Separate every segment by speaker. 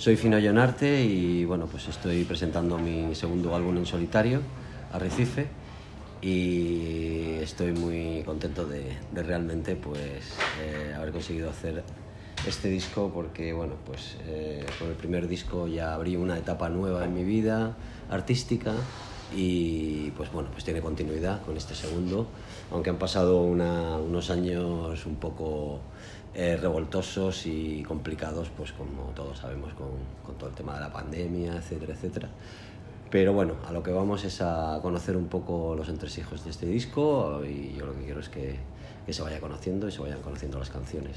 Speaker 1: Soy Fino Llonarte y bueno, pues estoy presentando mi segundo álbum en solitario, Arrecife, y estoy muy contento de, realmente pues eh, haber conseguido hacer este disco porque bueno, pues eh, con el primer disco ya abrí una etapa nueva en mi vida artística y pues bueno, pues tiene continuidad con este segundo, aunque han pasado unos años un poco eh, revoltosos y complicados, pues como todos sabemos, con, con, todo el tema de la pandemia, etcétera, etcétera. Pero bueno, a lo que vamos es a conocer un poco los entresijos de este disco y yo lo que quiero es que, que se vaya conociendo y se vayan conociendo las canciones.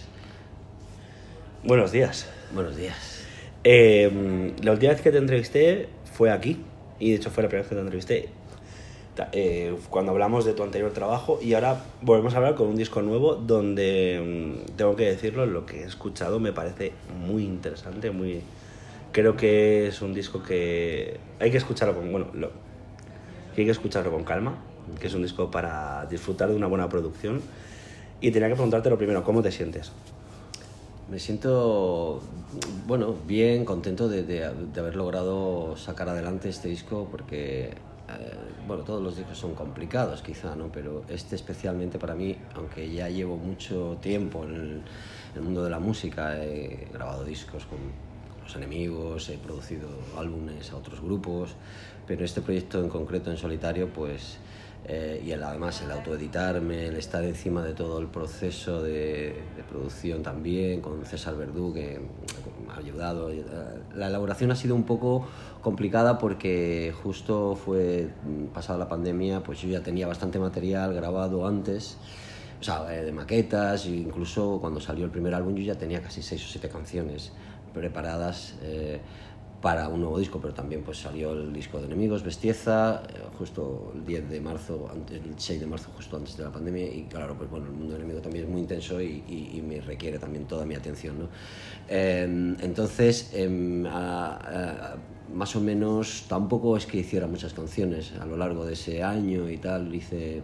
Speaker 2: Buenos días.
Speaker 1: Buenos días.
Speaker 2: Eh, la última vez que te entrevisté fue aquí, y de hecho fue la primera vez que te entrevisté eh, cuando hablamos de tu anterior trabajo y ahora volvemos a hablar con un disco nuevo donde mm, tengo que decirlo, lo que he escuchado me parece muy interesante, muy creo que es un disco que hay que escucharlo con bueno, lo, hay que escucharlo con calma, que es un disco para disfrutar de una buena producción y tenía que preguntarte lo primero, ¿cómo te sientes?
Speaker 1: Me siento, bueno, bien, contento de, de, haber logrado sacar adelante este disco porque bueno, todos los discos son complicados quizá, ¿no? Pero este especialmente para mí, aunque ya llevo mucho tiempo en el, mundo de la música, he grabado discos con, los enemigos, he producido álbumes a otros grupos, pero este proyecto en concreto en solitario, pues eh, y el, además el autoeditarme, el estar encima de todo el proceso de, producción también, con César Verdú, que me ha ayudado. Eh, la elaboración ha sido un poco complicada porque justo fue mm, pasada la pandemia, pues yo ya tenía bastante material grabado antes. O sea, eh, de maquetas, e incluso cuando salió el primer álbum yo ya tenía casi seis o siete canciones preparadas para un nuevo disco, pero también pues salió el disco de Enemigos, Bestieza, eh, justo el 10 de marzo, antes, el 6 de marzo, justo antes de la pandemia, y claro, pues bueno, el mundo enemigo también es muy intenso y, y, me requiere también toda mi atención, ¿no? Em, entonces, em, más o menos, tampoco es que hiciera muchas canciones a lo largo de ese año y tal, hice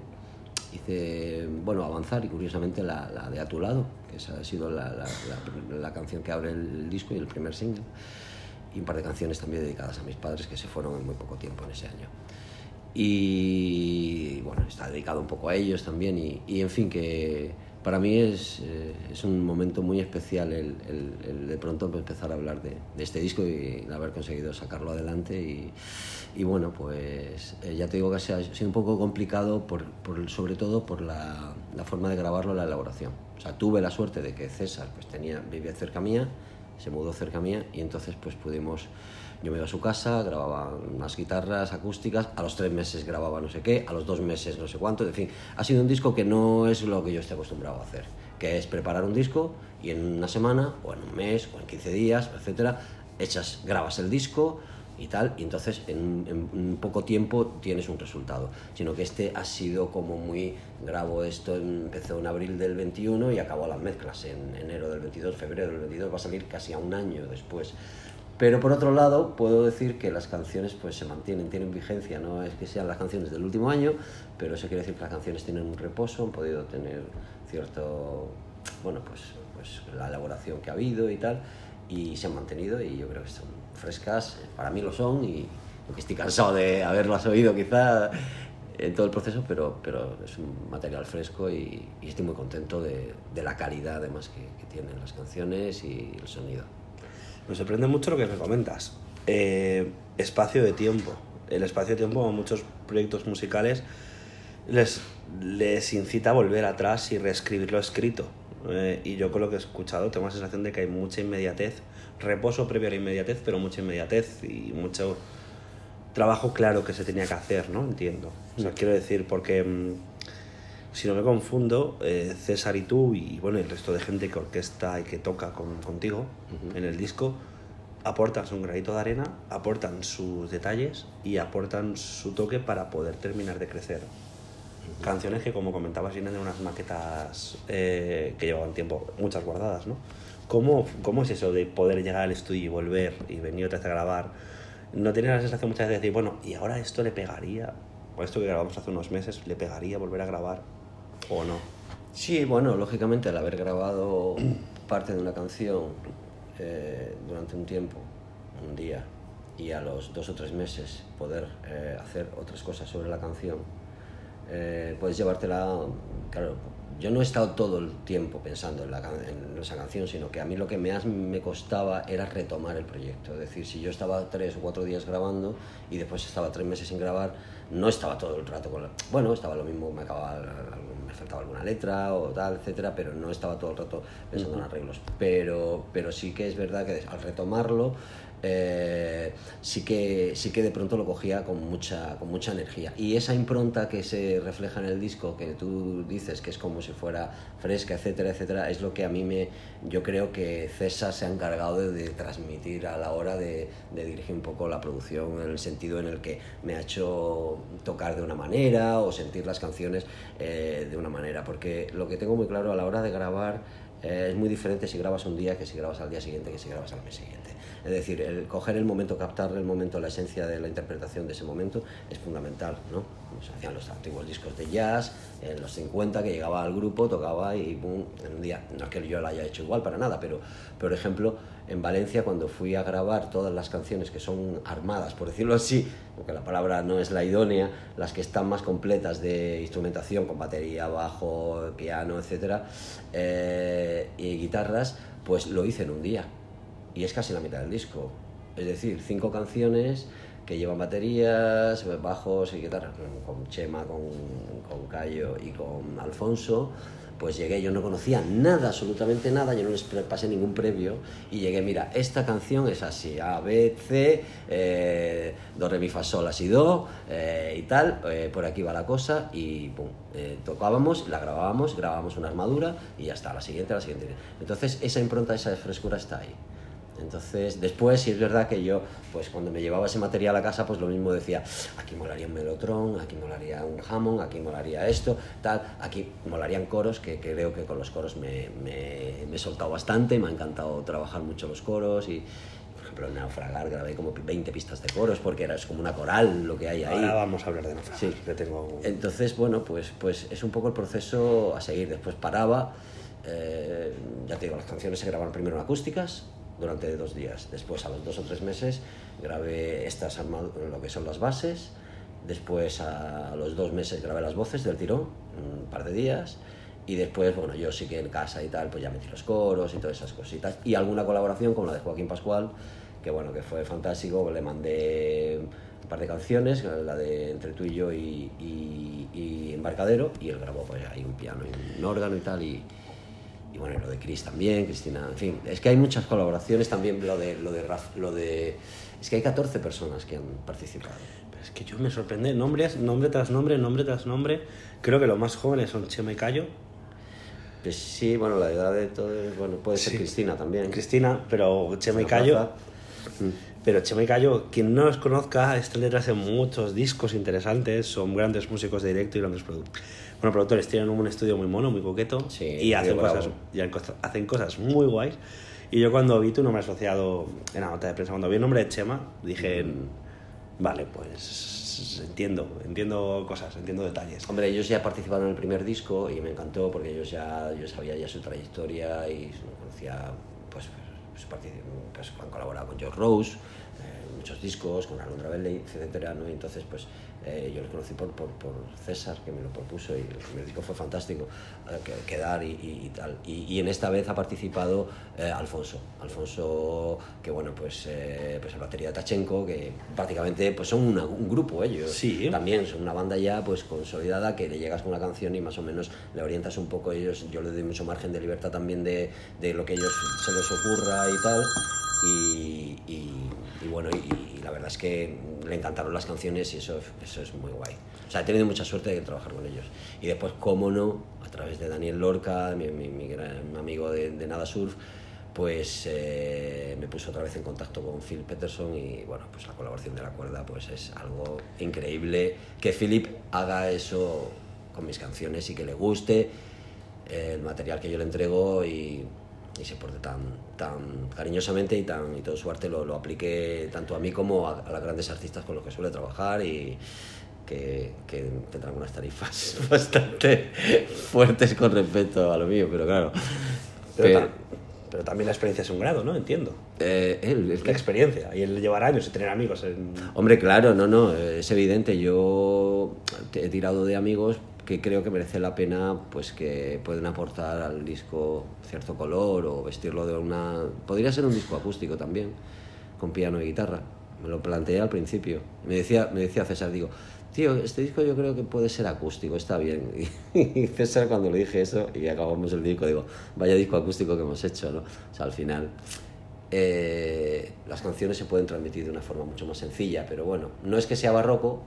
Speaker 1: hice bueno avanzar y curiosamente la, la, de a tu lado que esa ha sido la, la, la canción que abre el disco y el primer single y un par de canciones también dedicadas a mis padres que se fueron en muy poco tiempo en ese año. Y bueno, está dedicado un poco a ellos también y, y en fin, que para mí es, eh, es un momento muy especial el, el, de pronto empezar a hablar de, de, este disco y el haber conseguido sacarlo adelante y, y bueno, pues eh, ya te digo que ha sido un poco complicado por, por sobre todo por la, la, forma de grabarlo, la elaboración. O sea, tuve la suerte de que César pues tenía, vivía cerca mía se mudó cerca mía y entonces pues pudimos, yo me iba a su casa, grababa unas guitarras acústicas, a los tres meses grababa no sé qué, a los dos meses no sé cuánto, en fin, ha sido un disco que no es lo que yo estoy acostumbrado a hacer, que es preparar un disco y en una semana o en un mes o en 15 días, etcétera, echas, grabas el disco, y tal, y entonces en, en, poco tiempo tienes un resultado, sino que este ha sido como muy, grabo esto, empezó en abril del 21 y acabó las mezclas en enero del 22, febrero del 22, va a salir casi a un año después. Pero por otro lado, puedo decir que las canciones pues se mantienen, tienen vigencia, no es que sean las canciones del último año, pero eso quiere decir que las canciones tienen un reposo, han podido tener cierto, bueno, pues, pues la elaboración que ha habido y tal, y se han mantenido y yo creo que son frescas, para mí lo son y estoy cansado de haberlas oído quizá en todo el proceso, pero, pero es un material fresco y, estoy muy contento de, de la calidad además que, tienen las canciones y el sonido.
Speaker 2: Me sorprende mucho lo que me comentas. Eh, espacio de tiempo. El espacio de tiempo a muchos proyectos musicales les, les incita a volver atrás y reescribir lo escrito. Eh, y yo con lo que he escuchado tengo la sensación de que hay mucha inmediatez, reposo previo a la inmediatez, pero mucha inmediatez y mucho trabajo claro que se tenía que hacer, ¿no? Entiendo. O sea, quiero decir, porque mm, si no me confundo, eh, César y tú y bueno, el resto de gente que orquesta y que toca con, contigo uh -huh. en el disco, aportan su granito de arena, aportan sus detalles y aportan su toque para poder terminar de crecer canciones que, como comentabas, vienen de unas maquetas eh, que llevaban tiempo, muchas guardadas, ¿no? ¿Cómo, ¿Cómo es eso de poder llegar al estudio y volver y venir otra vez a grabar? ¿No tienes la sensación muchas veces de decir, bueno, y ahora esto le pegaría, o esto que grabamos hace unos meses, le pegaría volver a grabar o no?
Speaker 1: Sí, bueno, lógicamente al haber grabado parte de una canción eh, durante un tiempo un día y a los dos o tres meses poder eh, hacer otras cosas sobre la canción, eh, puedes llevártela, claro, yo no he estado todo el tiempo pensando en, la, en, esa canción, sino que a mí lo que más me costaba era retomar el proyecto. Es decir, si yo estaba tres o cuatro días grabando y después estaba tres meses sin grabar, no estaba todo el rato con la... Bueno, estaba lo mismo, me, acababa, me faltaba alguna letra o tal, etcétera, pero no estaba todo el rato pensando en arreglos. Pero, pero sí que es verdad que al retomarlo eh, sí, que, sí que de pronto lo cogía con mucha, con mucha energía. Y esa impronta que se refleja en el disco, que tú dices que es como si fuera fresca, etcétera, etcétera, es lo que a mí me, yo creo que César se ha encargado de, transmitir a la hora de, dirigir un poco la producción, en el sentido en el que me ha hecho tocar de una manera o sentir las canciones eh, de una manera. Porque lo que tengo muy claro a la hora de grabar eh, es muy diferente si grabas un día que si grabas al día siguiente que si grabas al mes siguiente. Es decir, el coger el momento, captar el momento, la esencia de la interpretación de ese momento es fundamental, ¿no? Se hacían los antiguos discos de jazz, en los 50 que llegaba al grupo, tocaba y boom, en un día, no es que yo lo haya hecho igual para nada, pero por ejemplo, en Valencia cuando fui a grabar todas las canciones que son armadas, por decirlo así, aunque la palabra no es la idónea, las que están más completas de instrumentación, con batería, bajo, piano, etcétera, eh, y guitarras, pues lo hice en un día y es casi la mitad del disco. Es decir, cinco canciones que llevan baterías, bajos y guitarras, con Chema, con, con Cayo y con Alfonso. Pues llegué, yo no conocía nada, absolutamente nada, yo no les pasé ningún previo y llegué, mira, esta canción es así, A, B, C, eh, Do, Re, Mi, Fa, Sol, así, Do eh, y tal, eh, por aquí va la cosa y pum, tocábamos, la grabábamos, grabábamos una armadura y ya está, la siguiente, la siguiente. Entonces esa impronta, esa frescura está ahí. Entonces, después, sí es verdad que yo, pues cuando me llevaba ese material a casa, pues lo mismo decía, aquí molaría un melotron, aquí molaría un Hammond, aquí molaría esto, tal, aquí molarían coros, que, creo que con los coros me, me, he soltado bastante, me ha encantado trabajar mucho los coros y, por ejemplo, en Naufragar grabé como 20 pistas de coros porque era es como una coral lo que hay ahí.
Speaker 2: Ahora vamos a hablar de Naufragar,
Speaker 1: sí. que tengo... Entonces, bueno, pues, pues es un poco el proceso a seguir. Después paraba, eh, ya te digo, las canciones se grabaron primero en acústicas, durante dos días. Después, a los dos o tres meses, grabé estas lo que son las bases. Después, a los dos meses, grabé las voces del tirón, un par de días. Y después, bueno, yo sí que en casa y tal, pues ya metí los coros y todas esas cositas. Y alguna colaboración como la de Joaquín Pascual, que bueno, que fue fantástico. Le mandé un par de canciones, la de Entre tú y yo y, y, Embarcadero, y él grabó pues ahí un piano y un órgano y tal. Y, y bueno, lo de Chris también, Cristina, en fin, es que hay muchas colaboraciones también, lo de, lo de, lo de es que hay 14 personas que han participado.
Speaker 2: es que yo me sorprende, nombre, nombre tras nombre, nombre tras nombre, creo que los más jóvenes son Chema y Cayo.
Speaker 1: Pues sí, bueno, la edad de todo, bueno, puede ser Cristina también.
Speaker 2: Cristina, pero Chema y Cayo... Mm. Pero Chema y Cayo, quien no los conozca, están detrás de muchos discos interesantes, son grandes músicos de directo y grandes productores bueno, productores tienen un estudio muy mono, muy coqueto y, hacen cosas, y hacen cosas muy guays. Y yo cuando vi tu nombre asociado en la nota de prensa, cuando vi el nombre de Chema, dije, vale, pues entiendo, entiendo cosas, entiendo detalles.
Speaker 1: Hombre, ellos ya participaron en el primer disco y me encantó porque ellos ya, yo sabía ya su trayectoria y conocía, pues, pues, pues han colaborado con George Rose, eh, muchos discos, con Alondra Belley, etcétera, ¿no? Y entonces, pues eh, yo lo conocí por, por, por, César, que me lo propuso y el primer disco fue fantástico, eh, quedar y, y, tal. Y, y, en esta vez ha participado eh, Alfonso. Alfonso, que bueno, pues, pues el batería de Tachenko, que prácticamente pues son un grupo ellos.
Speaker 2: Sí.
Speaker 1: También son una banda ya pues consolidada que le llegas con una canción y más o menos le orientas un poco ellos. Yo le doy mucho margen de libertad también de, de lo que ellos se les ocurra y tal. Y, y, bueno, y, la verdad es que le encantaron las canciones y eso, eso es muy guay. O sea, he tenido mucha suerte de trabajar con ellos. Y después, cómo no, a través de Daniel Lorca, mi, gran amigo de, Nada Surf, pues eh, me puso otra vez en contacto con Phil Peterson y bueno, pues la colaboración de la cuerda pues es algo increíble. Que Philip haga eso con mis canciones y que le guste el material que yo le entrego y y se porte tan, tan cariñosamente y, tan, y todo su arte lo, lo aplique tanto a mí como a, a, las grandes artistas con los que suele trabajar y que, que tendrán unas tarifas bastante fuertes con respecto a lo mío, pero claro.
Speaker 2: Pero, pero también la experiencia es un grado, ¿no? Entiendo.
Speaker 1: Eh, él, es
Speaker 2: La
Speaker 1: que-
Speaker 2: experiencia. Y el llevar años y tener amigos en...
Speaker 1: Hombre, claro, no, no, es evidente. Yo he tirado de amigos que creo que merece la pena, pues que pueden aportar al disco cierto color o vestirlo de una... Podría ser un disco acústico también, con piano y guitarra. Me lo planteé al principio. Me decía, me decía César, digo, tío, este disco yo creo que puede ser acústico, está bien. Y César cuando le dije eso y acabamos el disco, digo, vaya disco acústico que hemos hecho, ¿no? O sea, al final eh, las canciones se pueden transmitir de una forma mucho más sencilla, pero bueno, no es que sea barroco,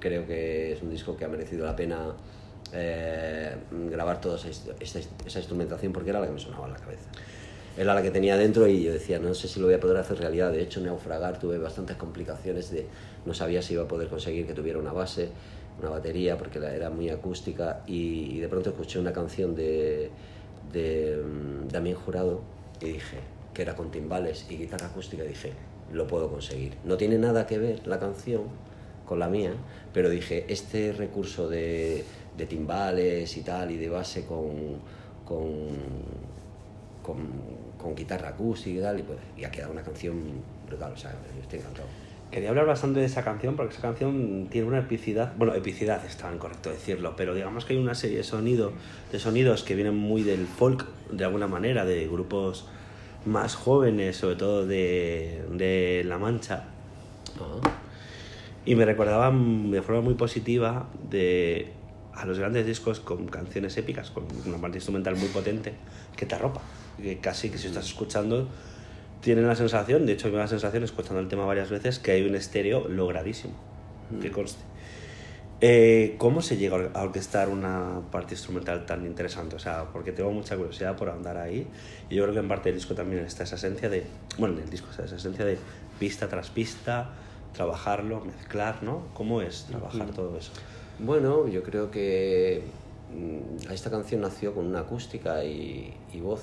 Speaker 1: creo que es un disco que ha merecido la pena eh, grabar toda esa, esa, esa instrumentación porque era la que me sonaba en la cabeza. Era la que tenía dentro y yo decía, no sé si lo voy a poder hacer realidad. De hecho, Naufragar tuve bastantes complicaciones de no sabía si iba a poder conseguir que tuviera una base, una batería, porque era muy acústica y, y de pronto escuché una canción de, de mm, Damián Jurado y dije que era con timbales y guitarra acústica y dije, lo puedo conseguir. No tiene nada que ver la canción con la mía, pero dije, este recurso de, de timbales y tal y de base con, con, con, con guitarra acústica y tal, y, pues, y ha quedado una canción brutal, o sea, yo estoy encantado.
Speaker 2: Quería hablar bastante de esa canción porque esa canción tiene una epicidad, bueno, epicidad está incorrecto decirlo, pero digamos que hay una serie de, sonido, de sonidos que vienen muy del folk, de alguna manera, de grupos más jóvenes, sobre todo de, de La Mancha,
Speaker 1: Ah,
Speaker 2: y me recordaban de forma muy positiva de a los grandes discos con canciones épicas, con una parte instrumental muy potente, que te arropa. Que casi que si estás escuchando, tienen la sensación, de hecho, me da la sensación, escuchando el tema varias veces, que hay un estéreo logradísimo. Que conste. Eh, ¿Cómo se llega a orquestar una parte instrumental tan interesante? O sea, porque tengo mucha curiosidad por andar ahí. Y yo creo que en parte del disco también está esa esencia de. Bueno, en el disco está esa esencia de pista tras pista, trabajarlo, mezclar, ¿no? ¿Cómo es trabajar
Speaker 1: Ujú.
Speaker 2: todo eso?
Speaker 1: Bueno, yo creo que mm, esta canción nació con una acústica y, y voz,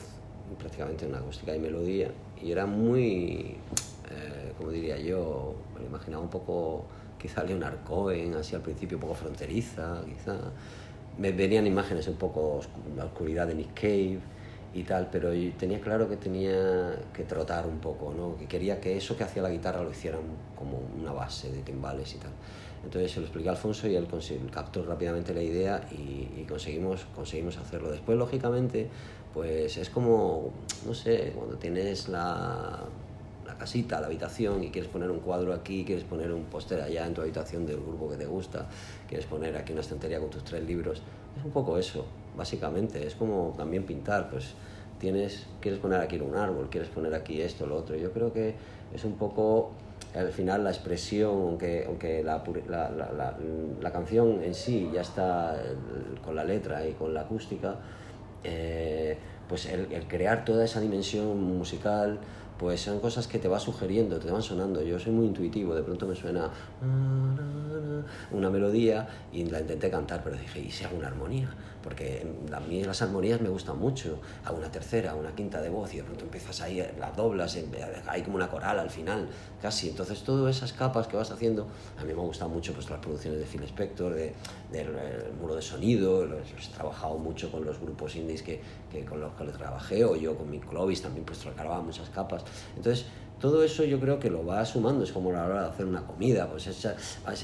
Speaker 1: prácticamente una acústica y melodía, y era muy, eh, como diría yo, me lo imaginaba un poco, quizá Leonard Cohen, así al principio un poco fronteriza, quizá. Me venían imágenes un poco la oscuridad de Nick Cave y tal, pero yo tenía claro que tenía que trotar un poco, ¿no? que quería que eso que hacía la guitarra lo hicieran como una base de timbales y tal. Entonces se lo expliqué a Alfonso y él captó rápidamente la idea y, y conseguimos, conseguimos hacerlo. Después, lógicamente, pues es como, no sé, cuando tienes la, la casita, la habitación y quieres poner un cuadro aquí, quieres poner un póster allá en tu habitación del grupo que te gusta, quieres poner aquí una estantería con tus tres libros, es un poco eso, básicamente. Es como también pintar, pues tienes, quieres poner aquí un árbol, quieres poner aquí esto, lo otro. Yo creo que es un poco al final la expresión, aunque, aunque la, la, la- la- canción en sí ya está con la letra y con la acústica, eh, pues el, el crear toda esa dimensión musical, pues son cosas que te va sugiriendo, te van sonando. Yo soy muy intuitivo, de pronto me suena una melodía y la intenté cantar, pero dije, ¿y si hago una armonía? Porque a mí las armonías me gustan mucho. Hago una tercera, una quinta de voz y de pronto empiezas ahí, las doblas, hay como una coral al final, casi. Entonces, todas esas capas que vas haciendo, a mí me han gustado mucho pues, las producciones de Phil Spector, de, del eh, muro de sonido, los, los he trabajado mucho con los grupos indies que, que con los que le trabajé, o yo con mi Clovis también pues grababa muchas capas. Entonces, todo eso yo creo que lo va sumando, es como la hora de hacer una comida, pues echa-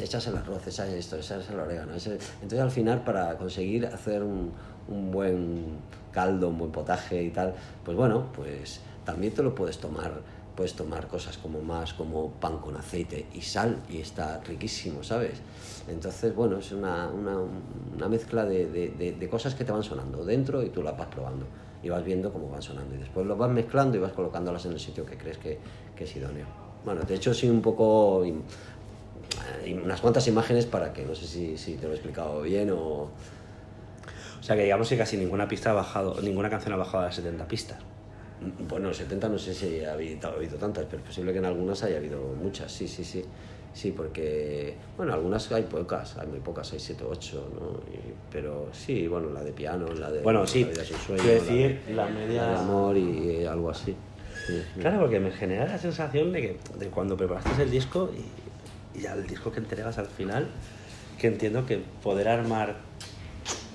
Speaker 1: echas el arroz, echas esto, echas el orégano. echas- Entonces al final para conseguir hacer un, un buen caldo, un buen potaje y tal, pues bueno, pues también te lo puedes tomar, puedes tomar cosas como más como pan con aceite y sal y está riquísimo, ¿sabes? Entonces, bueno, es una, una, una mezcla de, de- de- de cosas que te van sonando dentro y tú las vas probando y vas viendo cómo van sonando y después lo vas mezclando y vas colocándolas en el sitio que crees que, que es idóneo. Bueno, de hecho sí un poco eh, unas cuantas imágenes para que no sé si, si te lo he explicado bien o
Speaker 2: O sea que digamos que casi ninguna pista ha bajado, ninguna canción ha bajado a las 70 pistas.
Speaker 1: bueno, 70 no sé si ha habido, ha habido tantas, pero es posible que en algunas haya habido muchas, sí, sí, sí. Sí, porque, bueno, algunas hay pocas, hay muy pocas, hay 7 o 8, ¿no? Y- pero sí, bueno, la de piano, la de
Speaker 2: Bueno, sí,
Speaker 1: La vida es un sueño,
Speaker 2: quiero
Speaker 1: la
Speaker 2: decir,
Speaker 1: de-
Speaker 2: la media-
Speaker 1: la de amor y algo así. Sí, sí.
Speaker 2: Claro, porque me genera la sensación de que de cuando preparaste el disco y, y ya el disco que entregas al final, que entiendo que poder armar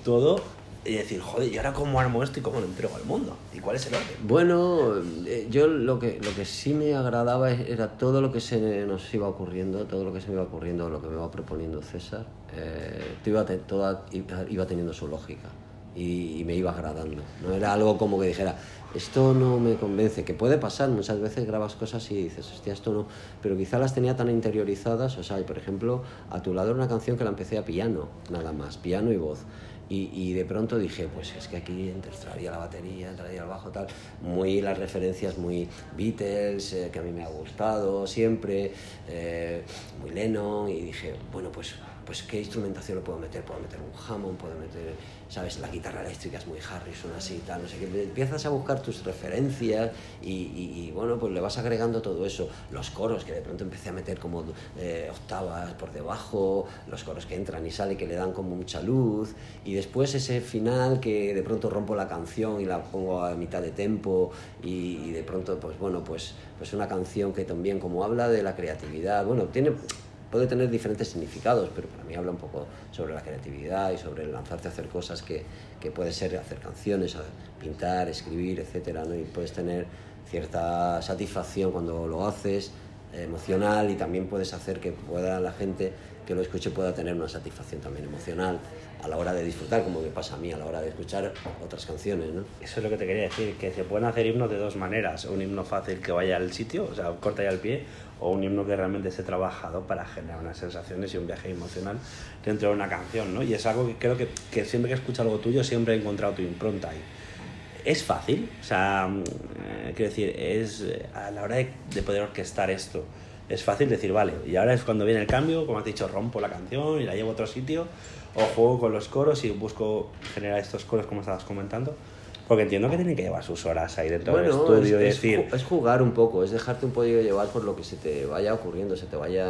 Speaker 2: todo y decir, joder, ¿y ahora cómo armo esto y cómo lo entrego al mundo? ¿Y cuál es el orden?
Speaker 1: Bueno, eh, yo lo que, lo que sí me agradaba era todo lo que se nos iba ocurriendo, todo lo que se me iba ocurriendo, lo que me iba proponiendo César, eh, iba, toda, iba teniendo su lógica y, me iba agradando. No era algo como que dijera, esto no me convence, que puede pasar, muchas veces grabas cosas y dices, hostia, esto no, pero quizá las tenía tan interiorizadas, o sea, por ejemplo, a tu lado era una canción que la empecé a piano, nada más, piano y voz. Y, y, de pronto dije, pues es que aquí entraría la batería, entraría el bajo, tal. Muy las referencias, muy Beatles, eh, que a mí me ha gustado siempre, eh, muy Lennon. Y dije, bueno, pues pues qué instrumentación lo puedo meter, puedo meter un Hammond, puedo meter, sabes, la guitarra eléctrica es muy Harrison, así, tal, no sé qué, empiezas a buscar tus referencias y, bueno, pues le vas agregando todo eso, los coros, que de pronto empecé a meter como eh, octavas por debajo, los coros que entran y salen, que le dan como mucha luz, y después ese final que de pronto rompo la canción y la pongo a mitad de tempo y, y de pronto, pues bueno, pues, pues una canción que también como habla de la creatividad, bueno, tiene puede tener diferentes significados, pero para mí habla un poco sobre la creatividad y sobre lanzarte a hacer cosas que, que puede ser hacer canciones, pintar, escribir, etcétera, ¿no? Y puedes tener cierta satisfacción cuando lo haces, emocional, y también puedes hacer que pueda la gente que lo escuche pueda tener una satisfacción también emocional a la hora de disfrutar, como me pasa a mí a la hora de escuchar otras canciones. ¿no?
Speaker 2: Eso es lo que te quería decir, que se pueden hacer himnos de dos maneras, un himno fácil que vaya al sitio, o sea, corta ya el pie, o un himno que realmente esté trabajado para generar unas sensaciones y un viaje emocional dentro de una canción, ¿no? Y es algo que creo que, que siempre que escucho algo tuyo siempre he encontrado tu impronta ahí. Es fácil, o sea, eh, quiero decir, es eh, a la hora de, de poder orquestar esto, es fácil decir, vale, y ahora es cuando viene el cambio, como has dicho, rompo la canción y la llevo a otro sitio, o juego con los coros y busco generar estos coros como estabas comentando. Porque entiendo que tiene que llevar sus horas ahí dentro del estudio
Speaker 1: es,
Speaker 2: decir...
Speaker 1: Es jugar un poco, es dejarte un poco llevar por lo que se te vaya ocurriendo, se te vaya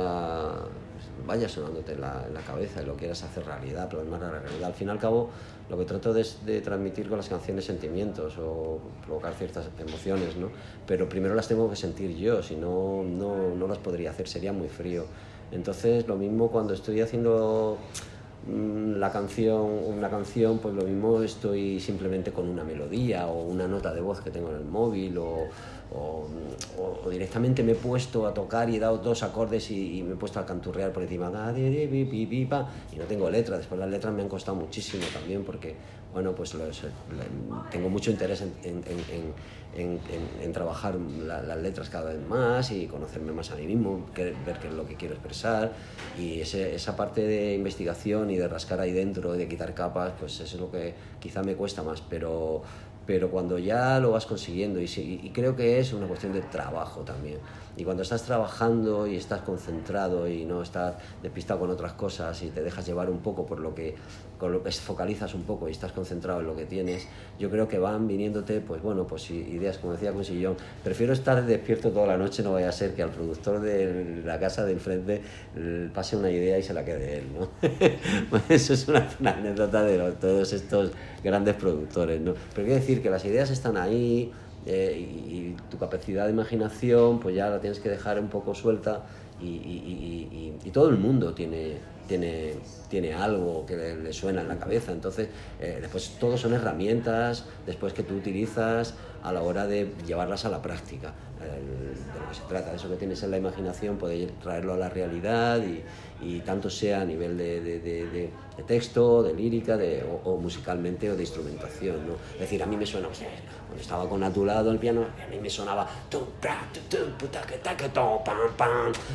Speaker 1: vaya sonándote en la, cabeza y lo quieras hacer realidad, plasmar la realidad. Al fin y al cabo, lo que trato de, de transmitir con las canciones sentimientos o provocar ciertas emociones, ¿no? Pero primero las tengo que sentir yo, si no, no, no las podría hacer, sería muy frío. Entonces, lo mismo cuando estoy haciendo Mm, la canción, una canción, pues lo mismo estoy simplemente con una melodía o una nota de voz que tengo en el móvil o, o, directamente me he puesto a tocar y he dado dos acordes y, me he puesto a canturrear por encima y no tengo letra. Después las letras me han costado muchísimo también porque, bueno, pues tengo mucho interés en trabajar las letras cada vez más y conocerme más a mí mismo, ver qué es lo que quiero expresar y ese, esa parte de investigación y de rascar ahí dentro y de quitar capas, pues eso es lo que quizá me cuesta más, pero pero cuando ya lo vas consiguiendo, y, y, creo que es una cuestión de trabajo también, y cuando estás trabajando y estás concentrado y no estás despistado con otras cosas y te dejas llevar un poco por lo que, con lo que focalizas un poco y estás concentrado en lo que tienes, yo creo que van viniéndote, pues bueno, pues ideas, como decía Consillón, prefiero estar despierto toda la noche, no vaya a ser que al productor de la casa del frente pase una idea y se la quede él, ¿no? eso es una, anécdota de todos estos grandes productores, ¿no? Pero quiero decir que las ideas están ahí, eh, y, tu capacidad de imaginación pues ya la tienes que dejar un poco suelta y, y todo el mundo tiene, tiene, tiene algo que le, suena en la cabeza. Entonces, eh, después todo son herramientas después que tú utilizas a la hora de llevarlas a la práctica. De lo que se trata, eso que tienes en la imaginación, poder traerlo a la realidad y, y tanto sea a nivel de, de, de, de texto, de lírica, de, o, musicalmente o de instrumentación. ¿no? Es decir, a mí me suena, cuando estaba con a tu lado el piano, a mí me sonaba,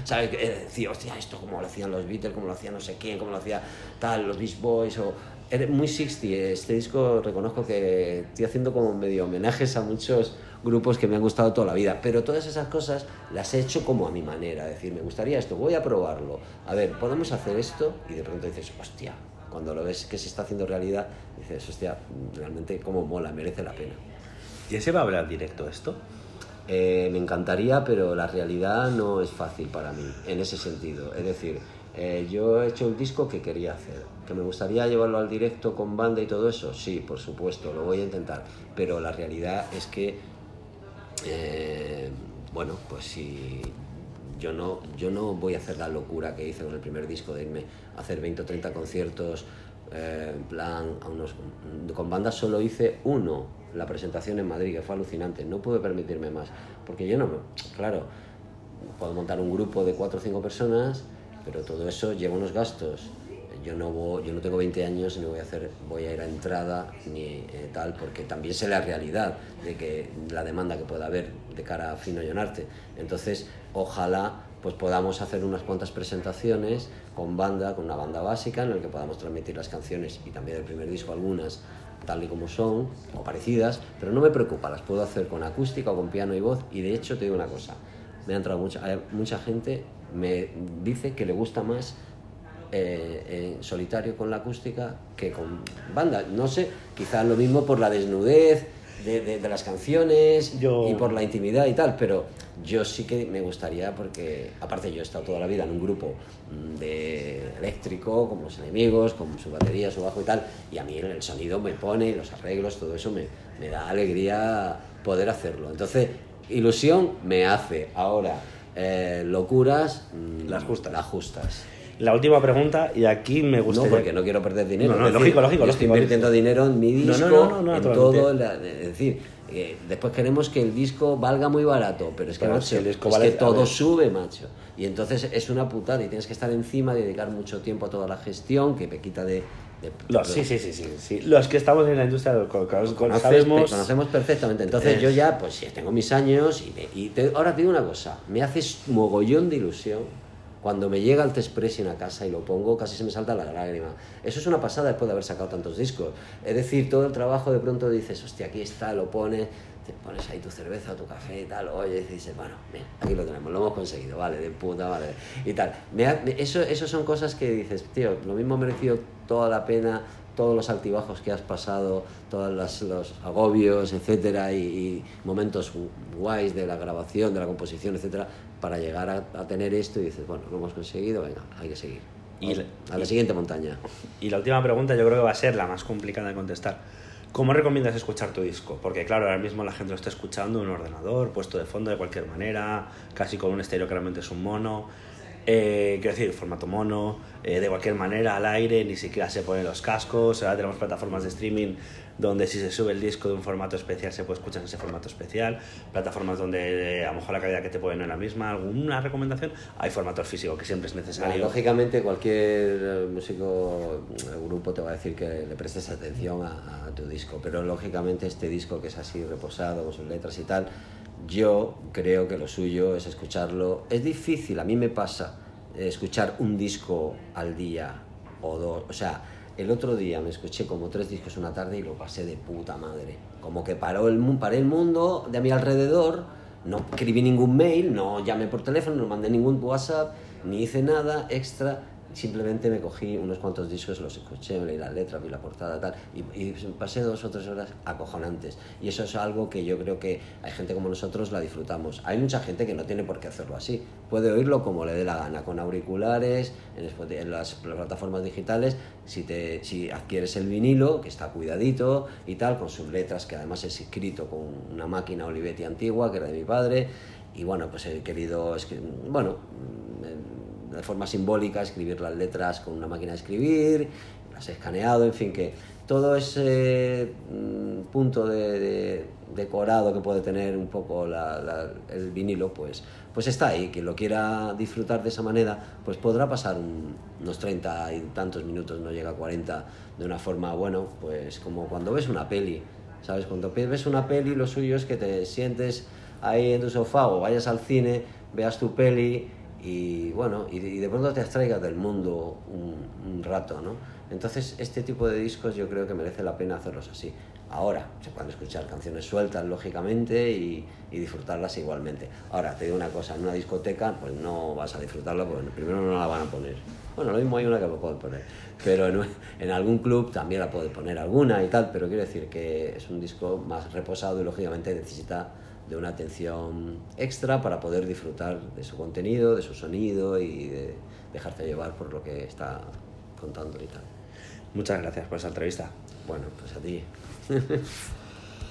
Speaker 1: ¿sabes? Decía, hostia, esto como lo hacían los Beatles, como lo hacían no sé quién, como lo hacía tal, los Beach Boys, o es muy 60. Este disco reconozco que estoy haciendo como medio homenajes a muchos grupos que me han gustado toda la vida, pero todas esas cosas las he hecho como a mi manera, es decir, me gustaría esto, voy a probarlo, a ver, podemos hacer esto y de pronto dices, hostia, cuando lo ves que se está haciendo realidad, dices, hostia, realmente como mola, merece la pena.
Speaker 2: ¿Y se va a hablar directo esto?
Speaker 1: Eh, me encantaría, pero la realidad no es fácil para mí, en ese sentido. Es decir, eh, yo he hecho el disco que quería hacer. ¿Que me gustaría llevarlo al directo con banda y todo eso? Sí, por supuesto, lo voy a intentar. Pero la realidad es que, eh, bueno, pues si yo no, yo no voy a hacer la locura que hice con el primer disco de irme a hacer 20 o 30 conciertos eh, plan, a unos, con bandas solo hice uno, la presentación en Madrid, que fue alucinante. No pude permitirme más, porque yo no, claro, puedo montar un grupo de cuatro o cinco personas, pero todo eso lleva unos gastos. Yo no, yo no tengo 20 años y no voy a, hacer, voy a ir a entrada ni eh, tal, porque también sé la realidad de que la demanda que pueda haber de cara a Fino Llenarte. Entonces, ojalá pues podamos hacer unas cuantas presentaciones con banda, con una banda básica en la que podamos transmitir las canciones y también el primer disco algunas tal y como son o parecidas, pero no me preocupa, las puedo hacer con acústica o con piano y voz y de hecho te digo una cosa, me ha entrado mucha, mucha gente me dice que le gusta más eh, en solitario con la acústica que con banda. No sé, quizás lo mismo por la desnudez de, de, las canciones y por la intimidad y tal, pero yo sí que me gustaría porque, aparte yo he estado toda la vida en un grupo mm, de eléctrico, como los enemigos, con su batería, su bajo y tal, y a mí el sonido me pone, los arreglos, todo eso me, me da alegría poder hacerlo. Entonces, ilusión me hace ahora eh, locuras
Speaker 2: mm, las justas.
Speaker 1: Las justas.
Speaker 2: La última pregunta, y aquí me gustaría...
Speaker 1: No, porque no quiero perder dinero.
Speaker 2: No, lógico, lógico.
Speaker 1: estoy invirtiendo dinero en mi disco, en todo. es decir, eh, después queremos que el disco valga muy barato, pero es que, es que todo sube, macho. Y entonces es una putada y tienes que estar encima, dedicar mucho tiempo a toda la gestión, que me quita de,
Speaker 2: los, sí, sí, sí, sí, Los que estamos en la industria lo conocemos,
Speaker 1: conocemos perfectamente. Entonces yo ya, pues sí, tengo mis años y, ahora te digo una cosa, me haces mogollón de ilusión cuando me llega el test press a casa y lo pongo, casi se me salta la lágrima. Eso es una pasada después de haber sacado tantos discos. Es decir, todo el trabajo de pronto dices, hostia, aquí está, lo pones, te pones ahí tu cerveza, tu café y tal, oye, y dices, bueno, mira, aquí lo tenemos, lo hemos conseguido, vale, de puta, vale, y tal. eso, eso son cosas que dices, tío, lo mismo ha merecido toda la pena todos los altibajos que has pasado, todos los, agobios, etcétera, y, momentos guays de la grabación, de la composición, etcétera, para llegar a, tener esto y dices, bueno, lo hemos conseguido, venga, hay que seguir. Y a la siguiente montaña.
Speaker 2: Y la última pregunta yo creo que va a ser la más complicada de contestar. ¿Cómo recomiendas escuchar tu disco? Porque claro, ahora mismo la gente lo está escuchando en un ordenador, puesto de fondo de cualquier manera, casi con un estéreo que realmente es un mono. Eh, quiero decir, formato mono, eh, de cualquier manera, al aire, ni siquiera se ponen los cascos. Ahora tenemos plataformas de streaming donde si se sube el disco de un formato especial se puede escuchar en ese formato especial. Plataformas donde eh, a lo mejor la calidad que te ponen no es la misma. ¿Alguna recomendación? Hay formato físico que siempre es necesario.
Speaker 1: lógicamente, cualquier músico, grupo te va a decir que le prestes atención a, a tu disco, pero lógicamente este disco que es así reposado, con sus letras y tal yo creo que lo suyo es escucharlo. Es difícil, a mí me pasa escuchar un disco al día o dos. O sea, el otro día me escuché como tres discos una tarde y lo pasé de puta madre. Como que paró el, paré el mundo de a mi alrededor, no escribí ningún mail, no llamé por teléfono, no mandé ningún WhatsApp, ni hice nada extra simplemente me cogí unos cuantos discos, los escuché, leí las letras, vi la portada tal, y, pasé dos o tres horas acojonantes. Y eso es algo que yo creo que hay gente como nosotros la disfrutamos. Hay mucha gente que no tiene por qué hacerlo así. Puede oírlo como le dé la gana, con auriculares, en, las plataformas digitales, si, te, si adquieres el vinilo, que está cuidadito y tal, con sus letras, que además es escrito con una máquina Olivetti antigua, que era de mi padre, y bueno, pues he querido, bueno, de forma simbólica, escribir las letras con una máquina de escribir, las he escaneado, en fin, que todo ese mm, punto de, decorado que puede tener un poco el vinilo, pues, pues está ahí. Quien lo quiera disfrutar de esa manera, pues podrá pasar unos 30 y tantos minutos, no llega a 40, de una forma, bueno, pues como cuando ves una peli, ¿sabes? Cuando ves una peli, lo suyo es que te sientes ahí en tu sofá o vayas al cine, veas tu peli y bueno, y de, pronto te abstraigas del mundo un, rato, ¿no? Entonces, este tipo de discos yo creo que merece la pena hacerlos así. Ahora, se pueden escuchar canciones sueltas, lógicamente, y, disfrutarlas igualmente. Ahora, te digo una cosa, en una discoteca, pues no vas a disfrutarla, porque primero no la van a poner. Bueno, lo mismo hay una que lo pueden poner, pero en, en algún club también la puede poner alguna y tal, pero quiero decir que es un disco más reposado y lógicamente necesita de una atención extra para poder disfrutar de su contenido, de su sonido y de dejarse llevar por lo que está contando y tal.
Speaker 2: Muchas gracias por esa entrevista.
Speaker 1: Bueno, pues a ti.